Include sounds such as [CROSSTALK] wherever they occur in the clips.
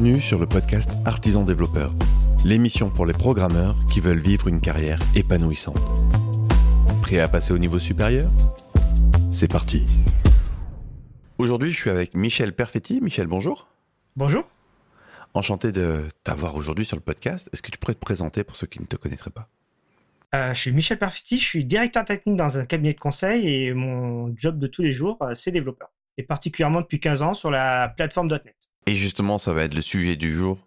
Bienvenue sur le podcast Artisan Développeur, l'émission pour les programmeurs qui veulent vivre une carrière épanouissante. Prêt à passer au niveau supérieur? C'est parti. Aujourd'hui, je suis avec Michel Perfetti. Michel, bonjour. Bonjour. Enchanté de t'avoir aujourd'hui sur le podcast. Est-ce que tu pourrais te présenter pour ceux qui ne te connaîtraient pas? Euh, je suis Michel Perfetti, je suis directeur technique dans un cabinet de conseil et mon job de tous les jours, euh, c'est développeur. Et particulièrement depuis 15 ans sur la plateforme .NET. Et justement, ça va être le sujet du jour.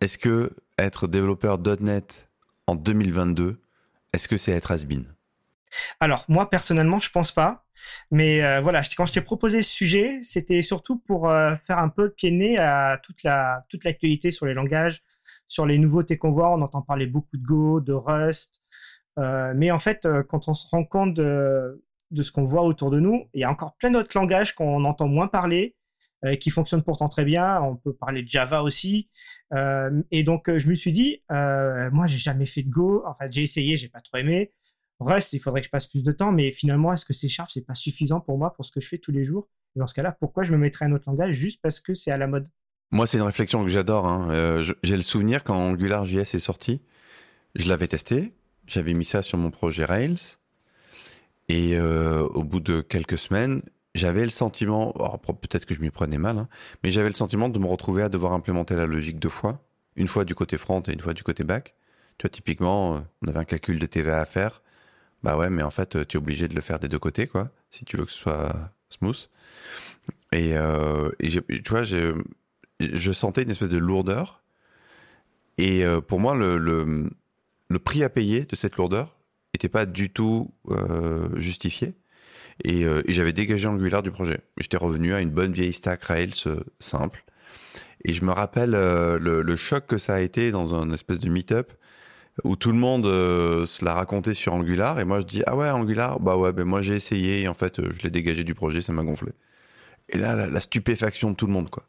Est-ce que être développeur .NET en 2022, est-ce que c'est être has -been? Alors, moi, personnellement, je pense pas. Mais euh, voilà, quand je t'ai proposé ce sujet, c'était surtout pour euh, faire un peu le pied de nez à toute la toute l'actualité sur les langages, sur les nouveautés qu'on voit. On entend parler beaucoup de Go, de Rust. Euh, mais en fait, quand on se rend compte de ce qu'on voit autour de nous, il y a encore plein d'autres langages qu'on entend moins parler euh, qui fonctionne pourtant très bien. On peut parler de Java aussi. Euh, et donc, euh, je me suis dit, moi, j'ai jamais fait de Go. En fait, j'ai essayé, j'ai pas trop aimé. Reste, il faudrait que je passe plus de temps, mais finalement, est-ce que C Sharp, c'est pas suffisant pour moi, pour ce que je fais tous les jours? Et dans ce cas-là, pourquoi je me mettrais un autre langage juste parce que c'est à la mode? Moi, c'est une réflexion que j'adore. Hein. j'ai le souvenir quand AngularJS est sorti, je l'avais testé, j'avais mis ça sur mon projet Rails, et au bout de quelques semaines, j'avais le sentiment, peut-être que je m'y prenais mal, hein, mais j'avais le sentiment de me retrouver à devoir implémenter la logique deux fois, une fois du côté front et une fois du côté back. Tu vois, typiquement, euh, on avait un calcul de TVA à faire. Bah ouais, mais en fait, euh, tu es obligé de le faire des deux côtés, quoi, si tu veux que ce soit smooth. Et, euh, tu vois, je sentais une espèce de lourdeur. Et pour moi, le, prix à payer de cette lourdeur n'était pas du tout justifié. Euh, et, j'avais dégagé Angular du projet. J'étais revenu à une bonne vieille stack Rails euh, simple. Et je me rappelle euh, le, choc que ça a été dans un espèce de meet-up où tout le monde se l'a raconté sur Angular. Et moi je dis ah ouais Angular? Bah ouais ben moi j'ai essayé. Et en fait je l'ai dégagé du projet ça m'a gonflé. Et là la, la, stupéfaction de tout le monde quoi.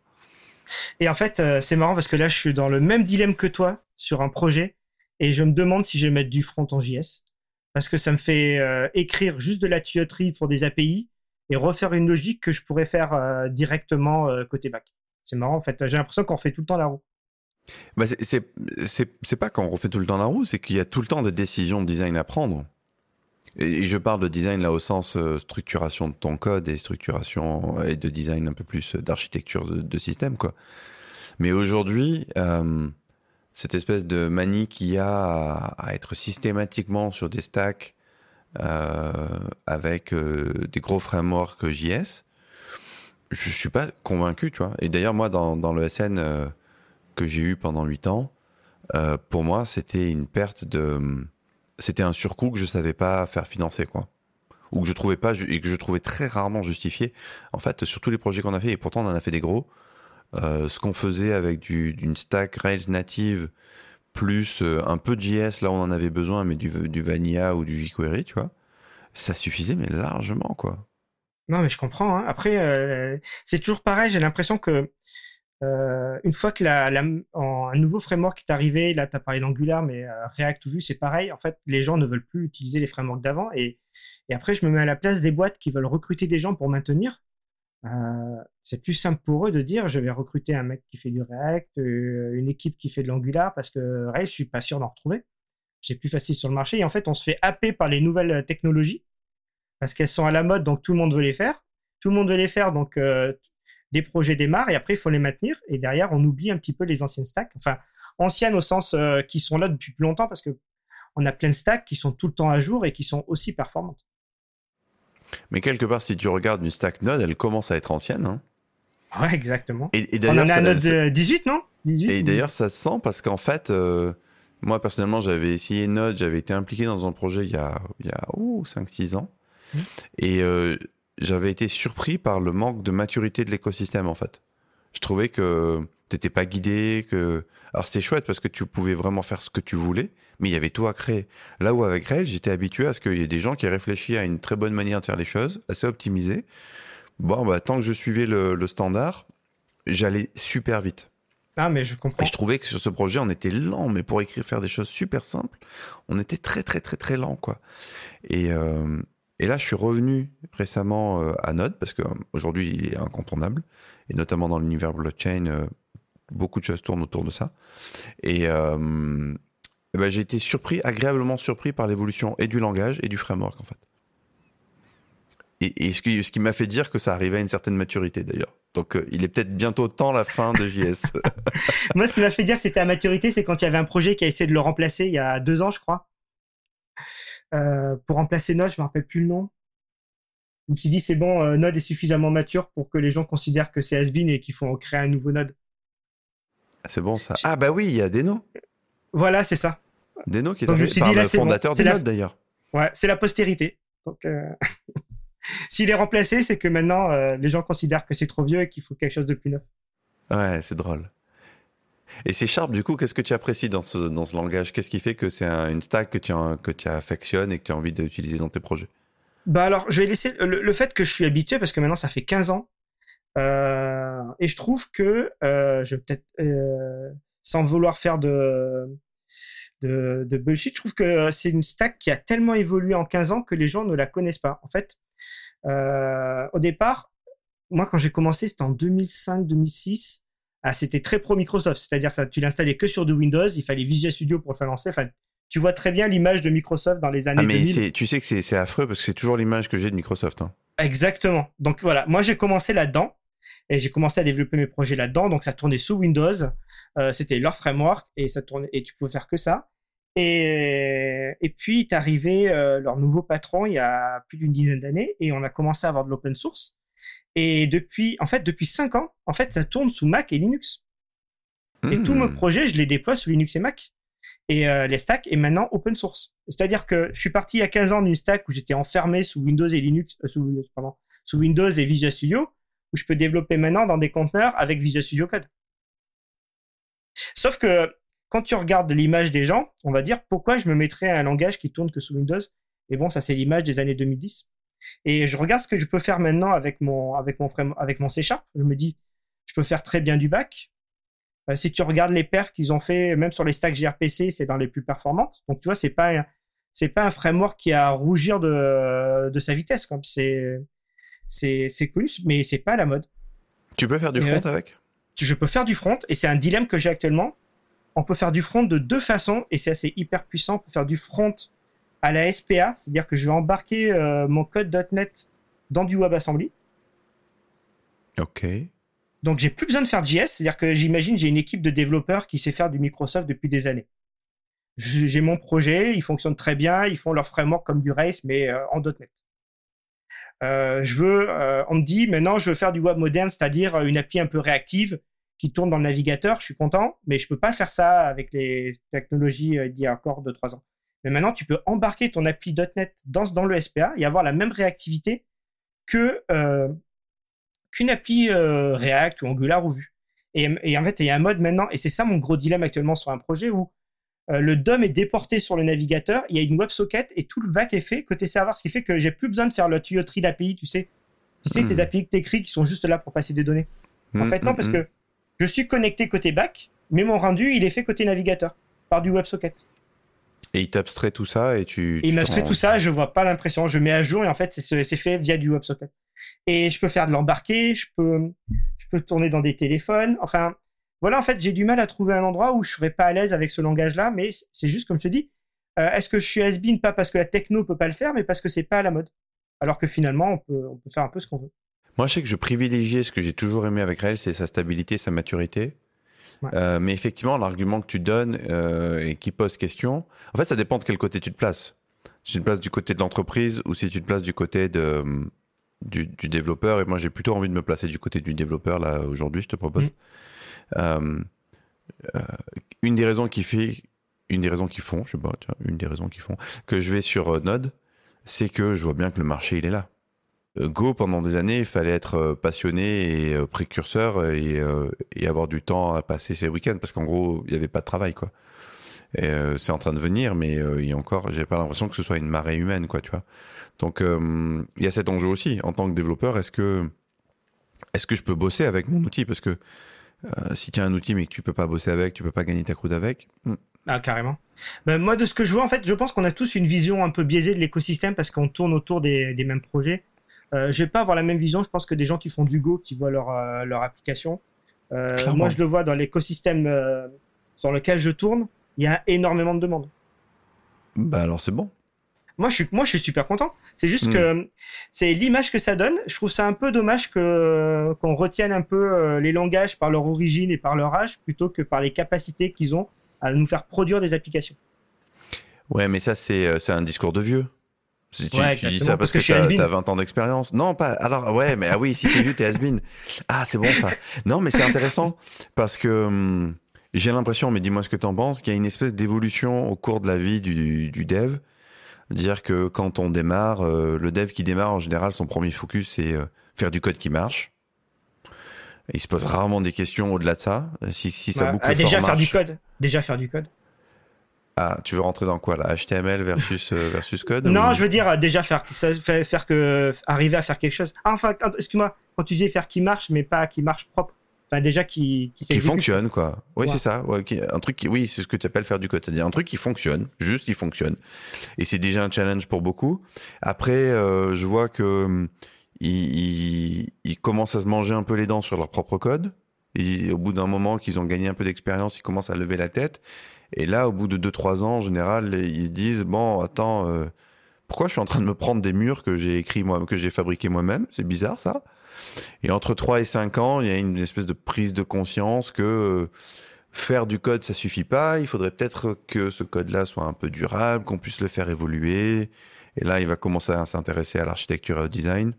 Et en fait c'est marrant parce que là je suis dans le même dilemme que toi sur un projet. Et je me demande si je vais mettre du front en JS parce que ça me fait euh, écrire juste de la tuyauterie pour des API et refaire une logique que je pourrais faire euh, directement euh, côté back. C'est marrant en fait. J'ai l'impression qu'on refait tout le temps la roue. Bah c'est pas qu'on refait tout le temps la roue, c'est qu'il y a tout le temps des décisions de design à prendre. Et, je parle de design là au sens structuration de ton code et structuration et de design un peu plus d'architecture de, système quoi. Mais aujourd'hui, cette espèce de manie qu'il y a à, être systématiquement sur des stacks euh, avec euh, des gros frameworks JS, je suis pas convaincu, tu. Et d'ailleurs, moi, dans, le SN euh, que j'ai eu pendant 8 ans, pour moi, c'était une perte de... C'était un surcoût que je savais pas faire financer, quoi. Ou que je trouvais pas, et que je trouvais très rarement justifié. En fait, sur tous les projets qu'on a fait, et pourtant on en a fait des gros, ce qu'on faisait avec d'une stack Rails native plus euh, un peu de JS là on en avait besoin, mais du, du Vanilla ou du jQuery, tu vois, ça suffisait mais largement quoi. Non mais je comprends. Hein. Après, euh, c'est toujours pareil. J'ai l'impression que une fois que la, un nouveau framework est arrivé, là tu as parlé d'Angular, mais React ou Vue c'est pareil. En fait, les gens ne veulent plus utiliser les frameworks d'avant et, et après je me mets à la place des boîtes qui veulent recruter des gens pour maintenir. Euh, c'est plus simple pour eux de dire je vais recruter un mec qui fait du React, euh, une équipe qui fait de l'Angular, parce que Rails, je suis pas sûr d'en retrouver. C'est plus facile sur le marché. Et en fait, on se fait happer par les nouvelles euh, technologies, parce qu'elles sont à la mode, donc tout le monde veut les faire. Tout le monde veut les faire, donc des projets démarrent, et après, il faut les maintenir. Et derrière, on oublie un petit peu les anciennes stacks. Enfin, anciennes au sens qui sont là depuis plus longtemps, parce que on a plein de stacks qui sont tout le temps à jour et qui sont aussi performantes. Mais quelque part, si tu regardes une stack Node, elle commence à être ancienne. Hein. Ouais, exactement. Et, On en a à Node 18, non? 18, Et d'ailleurs, ça se sent parce qu'en fait, euh, moi personnellement, j'avais essayé Node, j'avais été impliqué dans un projet il y a, il y a 5-6 ans. Mmh. Et euh, j'avais été surpris par le manque de maturité de l'écosystème, en fait. Je trouvais que t'étais pas guidé, que alors c'était chouette parce que tu pouvais vraiment faire ce que tu voulais, mais il y avait tout à créer. Là où avec Rails, j'étais habitué à ce qu'il y ait des gens qui réfléchissent à une très bonne manière de faire les choses, assez optimisée. Bon, bah tant que je suivais le, standard, j'allais super vite. Ah, mais je comprends. Et je trouvais que sur ce projet, on était lent, mais pour écrire, faire des choses super simples, on était très, très, très, très lent, quoi. Et, euh, et là, je suis revenu récemment euh, à Node, parce qu'aujourd'hui, il est incontournable, et notamment dans l'univers blockchain, euh, beaucoup de choses tournent autour de ça. Et, ben, j'ai été surpris, agréablement surpris par l'évolution et du langage et du framework en fait. Et, ce qui, ce qui m'a fait dire que ça arrivait à une certaine maturité d'ailleurs. Donc il est peut-être bientôt temps la fin de JS. [LAUGHS] [LAUGHS] Moi, ce qui m'a fait dire que c'était à maturité, c'est quand il y avait un projet qui a essayé de le remplacer il y a deux ans, je crois. pour remplacer Node, je me rappelle plus le nom. Me suis dit, c'est bon, euh, Node est suffisamment mature pour que les gens considèrent que c'est has et qu'il faut créer un nouveau Node. Ah, c'est bon ça. Ah bah oui, il y a Deno. Voilà, c'est ça. Deno qui est Donc, par le fondateur de Node d'ailleurs. Ouais, c'est la postérité. Donc, euh, [LAUGHS] s'il est remplacé, c'est que maintenant euh, les gens considèrent que c'est trop vieux et qu'il faut quelque chose de plus neuf. Ouais, c'est drôle. Et c'est Sharp, du coup, qu'est-ce que tu apprécies dans ce, dans ce langage? Qu'est-ce qui fait que c'est une stack que tu, que tu affectionnes et que tu as envie d'utiliser dans tes projets? Bah alors, je vais laisser le, fait que je suis habitué parce que maintenant ça fait 15 ans euh, et je trouve que euh, je vais peut-être euh, sans vouloir faire de, de, de bullshit, je trouve que c'est une stack qui a tellement évolué en 15 ans que les gens ne la connaissent pas. En fait, au départ, moi quand j'ai commencé, c'était en 2005-2006. Ah, c'était très pro Microsoft, c'est-à-dire ça, tu l'installais que sur du Windows, il fallait Visual Studio pour le faire lancer. Enfin, tu vois très bien l'image de Microsoft dans les années ah, mais Tu sais que c'est affreux parce que c'est toujours l'image que j'ai de Microsoft. Hein. Exactement. Donc voilà, moi j'ai commencé là-dedans et j'ai commencé à développer mes projets là-dedans. Donc ça tournait sous Windows, euh, c'était leur framework et ça tournait et tu pouvais faire que ça. Et, et puis est arrivé euh, leur nouveau patron il y a plus d'une dizaine d'années et on a commencé à avoir de l'open source. Et depuis, en fait, depuis cinq ans, en fait, ça tourne sous Mac et Linux. Et tous mes hmm. projets, je les déploie sous Linux et Mac et euh, les stacks est maintenant open source. C'est-à-dire que je suis parti il y a 15 ans d'une stack où j'étais enfermé sous Windows et Linux, euh, sous, pardon, sous Windows et Visual Studio, où je peux développer maintenant dans des conteneurs avec Visual Studio Code. Sauf que quand tu regardes l'image des gens, on va dire pourquoi je me mettrais un langage qui tourne que sous Windows? Et bon, ça c'est l'image des années 2010. Et je regarde ce que je peux faire maintenant avec mon avec mon avec mon C Sharp. Je me dis, je peux faire très bien du back, euh, si tu regardes les perfs qu'ils ont fait, même sur les stacks gRPC, c'est dans les plus performantes. Donc tu vois, c'est pas pas un framework qui a à rougir de, de sa vitesse. C'est c'est connu, mais c'est pas la mode. Tu peux faire du front avec? Je peux faire du front et c'est un dilemme que j'ai actuellement. On peut faire du front de deux façons et c'est assez hyper puissant. pour faire du front à la SPA, c'est-à-dire que je vais embarquer euh, mon code .NET dans du WebAssembly. Ok. Donc j'ai plus besoin de faire JS, c'est-à-dire que j'imagine j'ai une équipe de développeurs qui sait faire du Microsoft depuis des années. J'ai mon projet, il fonctionne très bien, ils font leur framework comme du Race, mais euh, en .NET. Euh, je veux, euh, on me dit maintenant je veux faire du web moderne, c'est-à-dire une API un peu réactive qui tourne dans le navigateur. Je suis content, mais je peux pas faire ça avec les technologies d'il y a encore 2-3 ans. Mais maintenant tu peux embarquer ton API .NET dans, le SPA et avoir la même réactivité que qu'une appli euh, React ou Angular ou Vue. Et, en fait, il y a un mode maintenant, et c'est ça mon gros dilemme actuellement sur un projet où euh, le DOM est déporté sur le navigateur, il y a une WebSocket et tout le back est fait côté serveur, ce qui fait que j'ai plus besoin de faire la tuyauterie d'API, tu sais. Tu sais, tes hmm. API que t'écris qui sont juste là pour passer des données. en hmm, fait, non, hmm, parce que je suis connecté côté back, mais mon rendu, il est fait côté navigateur, par du WebSocket. Et il t'abstrait tout ça et tu. il m'abstrait tout ça, je vois pas l'impression, je mets à jour et en fait, c'est fait via du WebSocket. Et je peux faire de l'embarquer, je peux, je peux tourner dans des téléphones. Enfin, voilà, en fait, j'ai du mal à trouver un endroit où je serais pas à l'aise avec ce langage-là, mais c'est juste comme je te dis. Euh, est-ce que je suis has pas parce que la techno peut pas le faire, mais parce que c'est pas à la mode Alors que finalement, on peut, on peut faire un peu ce qu'on veut. Moi, je sais que je privilégiais ce que j'ai toujours aimé avec Rails, c'est sa stabilité, sa maturité. Euh, mais effectivement, l'argument que tu donnes euh, et qui pose question, en fait, ça dépend de quel côté tu te places. Si tu te places du côté de l'entreprise ou si tu te places du côté de, du, développeur. Et moi, j'ai plutôt envie de me placer du côté du développeur, là, aujourd'hui, je te propose. Mm. Euh, euh, une des raisons qui fait, une des raisons qui font, je sais pas, une des raisons qui font que je vais sur euh, Node, c'est que je vois bien que le marché, il est là. Go, pendant des années, il fallait être passionné et précurseur et, avoir du temps à passer ses week-ends parce qu'en gros, il n'y avait pas de travail, quoi. c'est en train de venir, mais il y encore, j'ai pas l'impression que ce soit une marée humaine, quoi, tu vois. Donc il y a cet enjeu aussi en tant que développeur. Est-ce que est-ce que je peux bosser avec mon outil? Parce que euh, si tu as un outil mais que tu peux pas bosser avec, tu peux pas gagner ta croûte avec. Hmm. Ah carrément. Ben, moi de ce que je vois en fait, je pense qu'on a tous une vision un peu biaisée de l'écosystème parce qu'on tourne autour des, mêmes projets. Euh, je vais pas avoir la même vision. Je pense que des gens qui font du Go, qui voient leur, leur application, moi, je le vois dans l'écosystème sur lequel je tourne, il y a énormément de demandes. Bah alors c'est bon. Moi je suis, moi, je suis super content. C'est juste hmm. que c'est l'image que ça donne. Je trouve ça un peu dommage que qu'on retienne un peu euh, les langages par leur origine et par leur âge plutôt que par les capacités qu'ils ont à nous faire produire des applications. Ouais, mais ça c'est euh, un discours de vieux. Si tu, dis ça parce, que, tu as, 20 ans d'expérience. Non, pas. Alors, ouais, mais ah oui, si t'es vieux, t'es has Ah, c'est bon ça. Non, mais c'est intéressant parce que hum, j'ai l'impression, mais dis-moi ce que t'en penses, qu'il y a une espèce d'évolution au cours de la vie du, du dev dire que quand on démarre, euh, le dev qui démarre en général, son premier focus c'est euh, faire du code qui marche. il se pose rarement des questions au-delà de ça. Si, si ça boucle ah, déjà faire du code. Déjà faire du code. Ah, tu veux rentrer dans quoi là? HTML versus euh, versus code Non, je veux dire déjà faire faire que arriver à faire quelque chose. Ah, enfin, excuse-moi, quand tu disais faire qui marche, mais pas qui marche propre. Enfin, déjà qui qui, qui fonctionne quoi. Oui, c'est ça. un truc qui, oui, c'est ce que tu appelles faire du code, c'est-à-dire un truc qui fonctionne, juste il fonctionne. Et c'est déjà un challenge pour beaucoup. Après, euh, je vois que hum, ils, ils, commencent à se manger un peu les dents sur leur propre code. Et au bout d'un moment qu'ils ont gagné un peu d'expérience, ils commencent à lever la tête. Et là, au bout de 2-3 ans, en général, ils disent bon, attends, euh, pourquoi je suis en train de me prendre des murs que j'ai écrit moi, que j'ai fabriqué moi-même? C'est bizarre ça. Et entre 3 et 5 ans, il y a une espèce de prise de conscience que euh, faire du code, ça suffit pas. Il faudrait peut-être que ce code-là soit un peu durable, qu'on puisse le faire évoluer. Et là, il va commencer à s'intéresser à l'architecture et au design.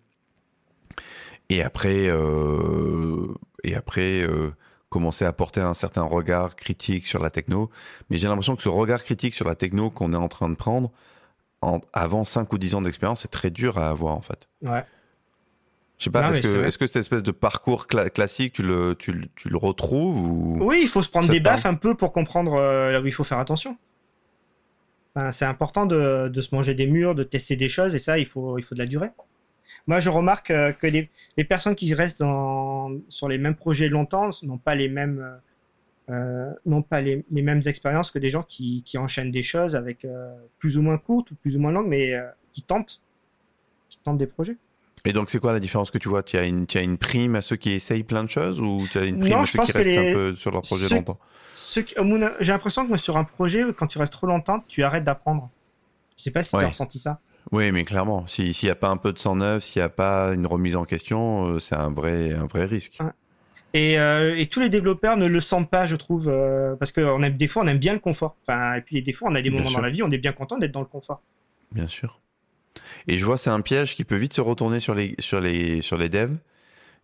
Et après, euh, et après euh, commencer à porter un certain regard critique sur la techno. Mais j'ai l'impression que ce regard critique sur la techno qu'on est en train de prendre, en, avant 5 ou 10 ans d'expérience, c'est très dur à avoir en fait. Ouais. Je sais pas, est-ce que, est que, cette espèce de parcours classique, tu le, tu, tu le retrouves ou... Oui, il faut se prendre des baffes un peu pour comprendre euh, là où il faut faire attention. c'est important de, de, se manger des murs, de tester des choses, et ça, il faut, il faut de la durée. Moi, je remarque euh, que les, les personnes qui restent dans, sur les mêmes projets longtemps n'ont pas les mêmes, euh, n'ont pas les, les, mêmes expériences que des gens qui, qui enchaînent des choses avec plus ou moins courtes ou plus ou moins longues, mais qui tentent, qui tentent des projets. Et donc, c'est quoi la différence que tu vois? Tu as, une, as une prime à ceux qui essayent plein de choses ou tu as une prime à ceux qui restent un peu sur leur projet longtemps? J'ai l'impression que sur un projet, quand tu restes trop longtemps, tu arrêtes d'apprendre. Je sais pas si tu as ressenti ça. Oui, mais clairement, s'il n'y a pas un peu de sang neuf, s'il n'y a pas une remise en question, euh, c'est un vrai, un vrai risque. Et, euh, et, tous les développeurs ne le sentent pas, je trouve, euh, parce que on aime, des fois, on aime bien le confort. Enfin, et puis des fois, on a des moments dans la vie, on est bien content d'être dans le confort. Bien sûr. Et je vois, c'est un piège qui peut vite se retourner sur les, sur les, sur les devs.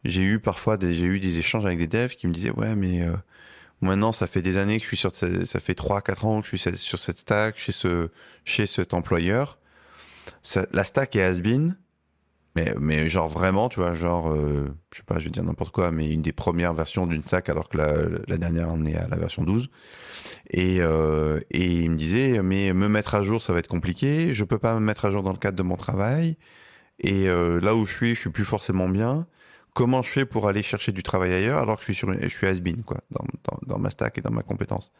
J'ai eu parfois des, j'ai eu des échanges avec des devs qui me disaient, ouais, mais euh, maintenant, ça fait des années que je suis sur, ça fait 3, 4 ans que je suis sur cette stack, chez ce, chez cet employeur. Ça, la stack est has-been, mais, mais genre vraiment, tu vois, genre, euh, je sais pas, je vais dire n'importe quoi, mais une des premières versions d'une stack alors que la, la dernière on est à la version 12. Et, euh, et il me disait, mais me mettre à jour, ça va être compliqué. Je peux pas me mettre à jour dans le cadre de mon travail. Et euh, là où je suis, je suis plus forcément bien. Comment je fais pour aller chercher du travail ailleurs alors que je suis sur, je suis has-been quoi, dans, dans, dans, ma stack et dans ma compétence?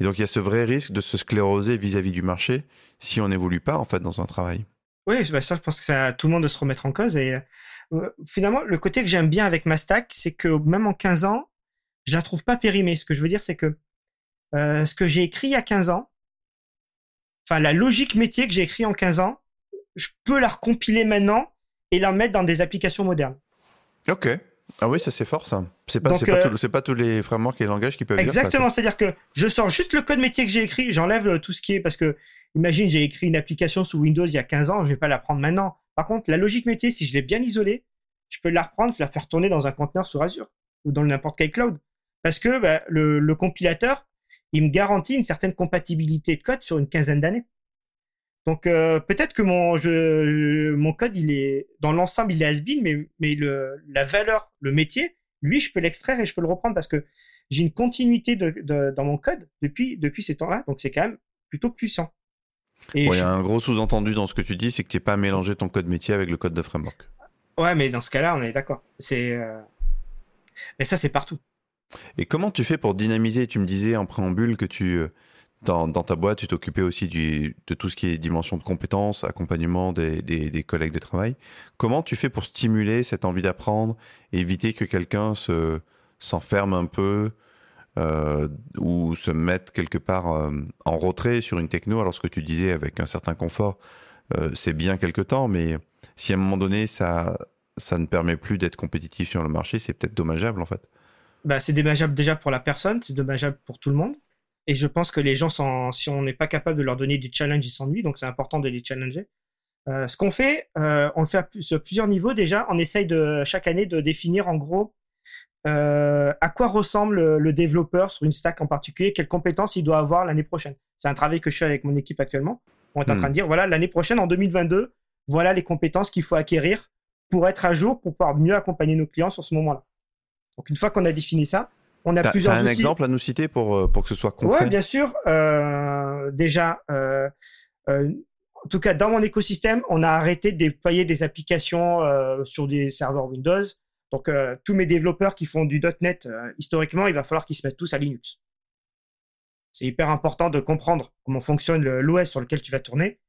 Et donc il y a ce vrai risque de se scléroser vis-à-vis du marché si on n'évolue pas en fait dans un travail. Oui, bah ça, je pense que c'est à tout le monde de se remettre en cause. Et euh, finalement, le côté que j'aime bien avec ma stack, c'est que même en 15 ans, je la trouve pas périmée. Ce que je veux dire, c'est que euh, ce que j'ai écrit il y a 15 ans, enfin la logique métier que j'ai écrit en 15 ans, je peux la recompiler maintenant et la mettre dans des applications modernes. Ok. Ah oui, ça c'est fort ça. C'est pas, euh, pas, tous les frameworks et les langages qui peuvent Exactement, c'est-à-dire que je sors juste le code métier que j'ai écrit, j'enlève tout ce qui est parce que imagine j'ai écrit une application sous Windows il y a 15 ans, je vais pas la prendre maintenant. Par contre, la logique métier, si je l'ai bien isolée, je peux la reprendre, la faire tourner dans un conteneur sur Azure ou dans n'importe quel cloud. Parce que bah, le, le, compilateur, il me garantit une certaine compatibilité de code sur une quinzaine d'années. Donc euh, peut-être que mon, je, mon code, il est dans l'ensemble, il est has mais, mais le, la valeur, le métier, lui, je peux l'extraire et je peux le reprendre parce que j'ai une continuité de, de, dans mon code depuis, depuis ces temps-là. Donc c'est quand même plutôt puissant. Il y a un gros sous-entendu dans ce que tu dis, c'est que tu n'es pas mélangé ton code métier avec le code de framework. Ouais, mais dans ce cas-là, on est d'accord. C'est, euh, mais ça, c'est partout. Et comment tu fais pour dynamiser? Tu me disais en préambule que tu, euh, dans, ta boîte, tu t'occupais aussi du, de tout ce qui est dimension de compétences, accompagnement des, des, collègues de travail. Comment tu fais pour stimuler cette envie d'apprendre et éviter que quelqu'un se, s'enferment un peu ou se mettent quelque part en retrait sur une techno, alors ce que tu disais avec un certain confort, c'est bien quelque temps, mais si à un moment donné ça, ça ne permet plus d'être compétitif sur le marché, c'est peut-être dommageable en fait. Bah, c'est dommageable déjà pour la personne, c'est dommageable pour tout le monde. Et je pense que les gens, si on n'est pas capable de leur donner du challenge, ils s'ennuient, donc c'est important de les challenger. Euh, ce qu'on fait, euh, on le fait sur plusieurs niveaux déjà. On essaye chaque année de définir en gros euh, à quoi ressemble le, développeur sur une stack en particulier, quelles compétences il doit avoir l'année prochaine? C'est un travail que je fais avec mon équipe actuellement. On est en hmm. train de dire voilà l'année prochaine en 2022, voilà les compétences qu'il faut acquérir pour être à jour, pour pouvoir mieux accompagner nos clients sur ce moment-là. Donc une fois qu'on a défini ça, on a plusieurs. As un exemple à nous citer pour, euh, pour que ce soit concret? Oui, bien sûr. Euh, déjà, euh, en tout cas, dans mon écosystème, on a arrêté de déployer des applications sur des serveurs Windows. Donc, tous mes développeurs qui font du .NET, historiquement, il va falloir qu'ils se mettent tous à Linux. C'est hyper important de comprendre comment fonctionne l'OS sur lequel tu vas tourner,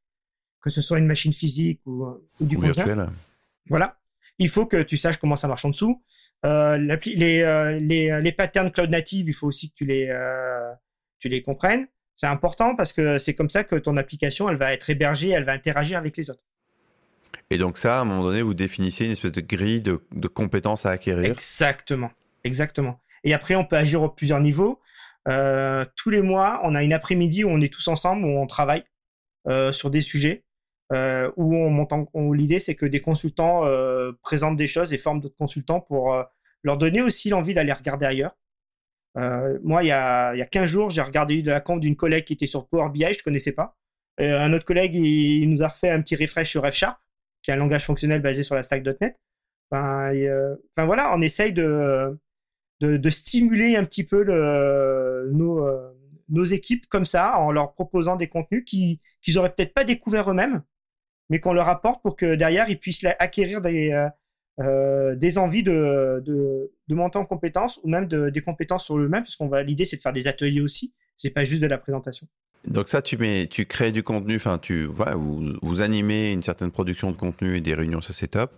que ce soit une machine physique ou, du ou virtuel. Voilà. Il faut que tu saches comment ça marche en dessous. Euh, les, euh, les, euh, les, patterns cloud native, il faut aussi que tu les, tu les comprennes. C'est important parce que c'est comme ça que ton application, elle va être hébergée, elle va interagir avec les autres. Et donc ça, à un moment donné, vous définissez une espèce de grille de, de compétences à acquérir. Exactement, exactement. Et après, on peut agir à plusieurs niveaux. Euh, tous les mois, on a une après-midi où on est tous ensemble, où on travaille euh, sur des sujets. Euh, où on monte l'idée c'est que des consultants présentent des choses et forment d'autres consultants pour leur donner aussi l'envie d'aller regarder ailleurs. moi, il y, a, il y a 15 jours, j'ai regardé la conf d'une collègue qui était sur Power BI, je ne connaissais pas. un autre collègue, il, nous a refait un petit refresh sur F qui est un langage fonctionnel basé sur la stack.net. Enfin, enfin, voilà, on essaye de, stimuler un petit peu le, nos, équipes comme ça, en leur proposant des contenus qu'ils qu auraient peut-être pas découvert eux-mêmes, mais qu'on leur apporte pour que derrière, ils puissent acquérir des, euh, euh, des envies de, de, de, monter en compétences ou même de, des compétences sur eux-mêmes, parce va l'idée, c'est de faire des ateliers aussi. C'est pas juste de la présentation. Donc ça, tu tu crées du contenu, enfin, tu, vous, vous animez une certaine production de contenu et des réunions, ça c'est top.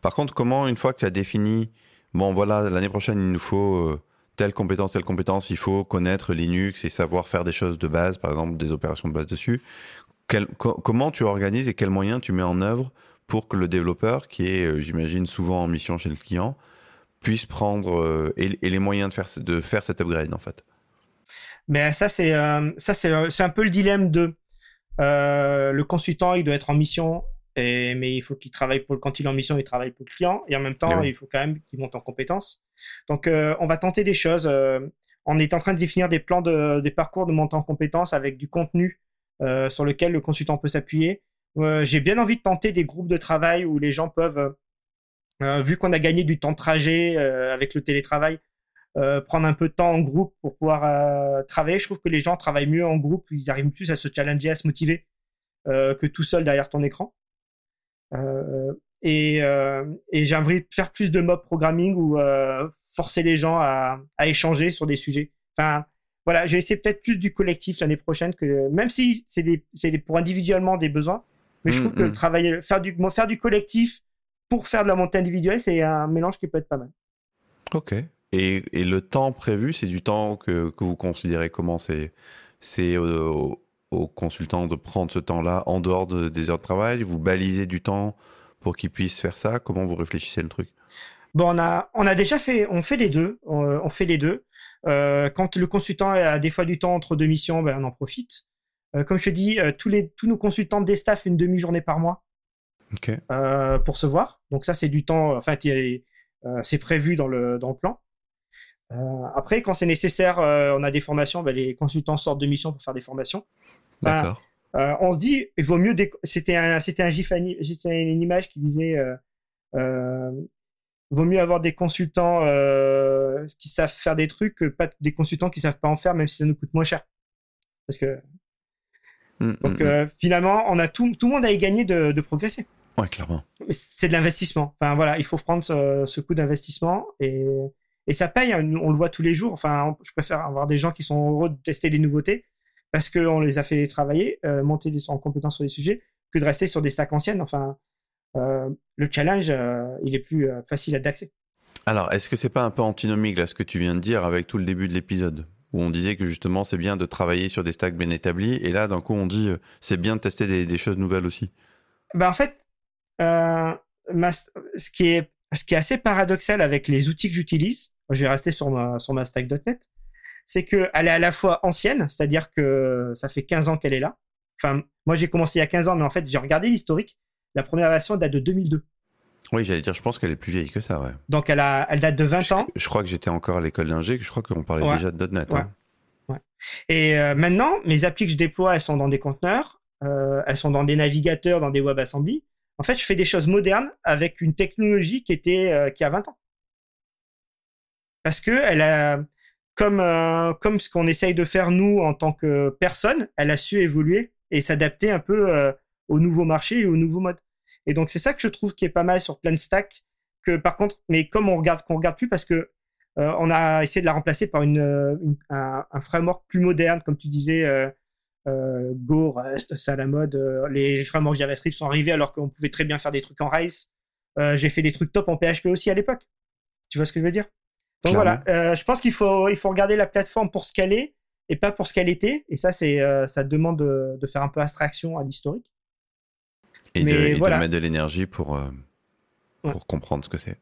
Par contre, comment, une fois que tu as défini, bon voilà, l'année prochaine, il nous faut euh, telle compétence, telle compétence, il faut connaître Linux et savoir faire des choses de base, par exemple des opérations de base dessus comment tu organises et quels moyens tu mets en œuvre pour que le développeur, qui est, euh, j'imagine, souvent en mission chez le client, puisse prendre euh, et, les moyens de faire, de faire cet upgrade en fait? Mais ça, c'est euh, ça c'est un peu le dilemme de le consultant, il doit être en mission, et, mais il faut qu'il travaille pour quand il est en mission, il travaille pour le client, et en même temps, il faut quand même qu'il monte en compétences. Donc, on va tenter des choses. on est en train de définir des plans de, des parcours de montée en compétences avec du contenu euh, sur lequel le consultant peut s'appuyer. Euh, j'ai bien envie de tenter des groupes de travail où les gens peuvent, euh, vu qu'on a gagné du temps de trajet avec le télétravail, prendre un peu de temps en groupe pour pouvoir travailler. Je trouve que les gens travaillent mieux en groupe, ils arrivent plus à se challenger, à se motiver que tout seul derrière ton écran. et, j'ai de faire plus de mob programming ou forcer les gens à, à, échanger sur des sujets. Enfin, voilà, je vais essayer peut-être plus du collectif l'année prochaine que même si c'est des, des, pour individuellement des besoins, mais je mm, trouve que mm. travailler, faire du, faire du collectif pour faire de la montée individuelle, c'est un mélange qui peut être pas mal. Ok. Et, et le temps prévu, c'est du temps que, que, vous considérez comment c'est c'est aux, consultants de prendre ce temps-là en dehors des heures de travail? Vous balisez du temps pour qu'ils puissent faire ça? Comment vous réfléchissez le truc? Bon, on a on a déjà fait, on fait les deux, on fait les deux. Euh, quand le consultant a des fois du temps entre deux missions, ben, on en profite. Euh, comme je te dis, euh, tous, les, tous nos consultants déstaffent une demi-journée par mois pour se voir. Donc ça, c'est du temps, enfin, c'est prévu dans le, dans le plan. Après, quand c'est nécessaire, on a des formations, ben, les consultants sortent de mission pour faire des formations. D'accord. on se dit, il vaut mieux. C'était un, c'était un gif, une image qui disait vaut mieux avoir des consultants euh, qui savent faire des trucs que pas des consultants qui savent pas en faire, même si ça nous coûte moins cher. Parce que mm, mm, donc mm. Euh, finalement, on a tout, tout le monde a gagné de, de progresser. Ouais, clairement. C'est de l'investissement. Enfin voilà, il faut prendre ce, ce coût d'investissement et, et ça paye. Hein. On le voit tous les jours. Enfin, je préfère avoir des gens qui sont heureux de tester des nouveautés parce qu'on les a fait travailler, euh, monter des, en compétences sur des sujets, que de rester sur des stacks anciennes. Enfin, euh, le challenge, euh, il est plus facile à d'accès. Alors, est-ce que c'est pas un peu antinomique là ce que tu viens de dire avec tout le début de l'épisode où on disait que justement c'est bien de travailler sur des stacks bien établis et là d'un coup on dit c'est bien de tester des, choses nouvelles aussi? Ben en fait, ce qui est ce qui est assez paradoxal avec les outils que j'utilise, je vais rester sur ma sur ma stack.net, c'est qu'elle est à la fois ancienne, c'est-à-dire que ça fait 15 ans qu'elle est là. Enfin, moi j'ai commencé il y a 15 ans, mais en fait j'ai regardé l'historique. La première version date de 2002. Oui, j'allais dire, je pense qu'elle est plus vieille que ça, ouais. Donc elle, a, elle date de 20 ans. Je, crois que j'étais encore à l'école d'ingé, je crois qu'on parlait déjà de .NET. Ouais. Hein. Et euh, maintenant, mes applis que je déploie, elles sont dans des conteneurs, euh, elles sont dans des navigateurs, dans des WebAssembly. En fait, je fais des choses modernes avec une technologie qui était euh, qui a 20 ans. Parce que elle a, comme comme ce qu'on essaye de faire nous en tant que personne, elle a su évoluer et s'adapter un peu au nouveau marché et au nouveau mode. Et donc c'est ça que je trouve qui est pas mal sur Stack. Que par contre, mais comme on regarde qu'on regarde plus parce que euh, on a essayé de la remplacer par une, euh, un, framework plus moderne, comme tu disais. Euh, Go, Rust, ça à la mode. les frameworks JavaScript sont arrivés alors qu'on pouvait très bien faire des trucs en Rails. J'ai fait des trucs top en PHP aussi à l'époque. Tu vois ce que je veux dire? Donc voilà, je pense qu'il faut, il faut regarder la plateforme pour ce qu'elle est et pas pour ce qu'elle était. Et ça, c'est, ça demande de, de, faire un peu abstraction à l'historique. Et, de, mettre de l'énergie pour, euh, pour comprendre ce que c'est.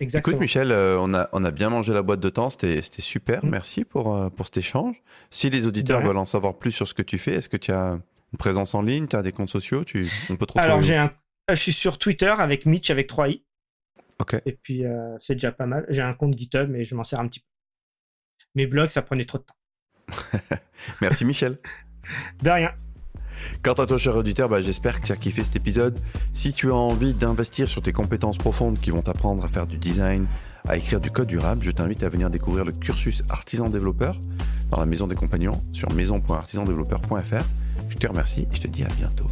Exactement. Écoute, Michel, euh, on, a, on a bien mangé la boîte de temps. C'était super. Mm. Merci pour, euh, pour cet échange. Si les auditeurs veulent en savoir plus sur ce que tu fais, est-ce que tu as une présence en ligne? Tu as des comptes sociaux? Tu, on peut Alors, j'ai un, je suis sur Twitter avec Mitch avec 3i. Et puis, c'est déjà pas mal. J'ai un compte GitHub, mais je m'en sers un petit peu. Mes blogs, ça prenait trop de temps. [LAUGHS] Merci, Michel. de rien. Quant à toi, cher auditeur, bah, j'espère que tu as kiffé cet épisode. Si tu as envie d'investir sur tes compétences profondes qui vont t'apprendre à faire du design, à écrire du code durable, je t'invite à venir découvrir le cursus artisan développeur dans la maison des compagnons sur maison.artisandéveloppeur.fr. Je te remercie et je te dis à bientôt.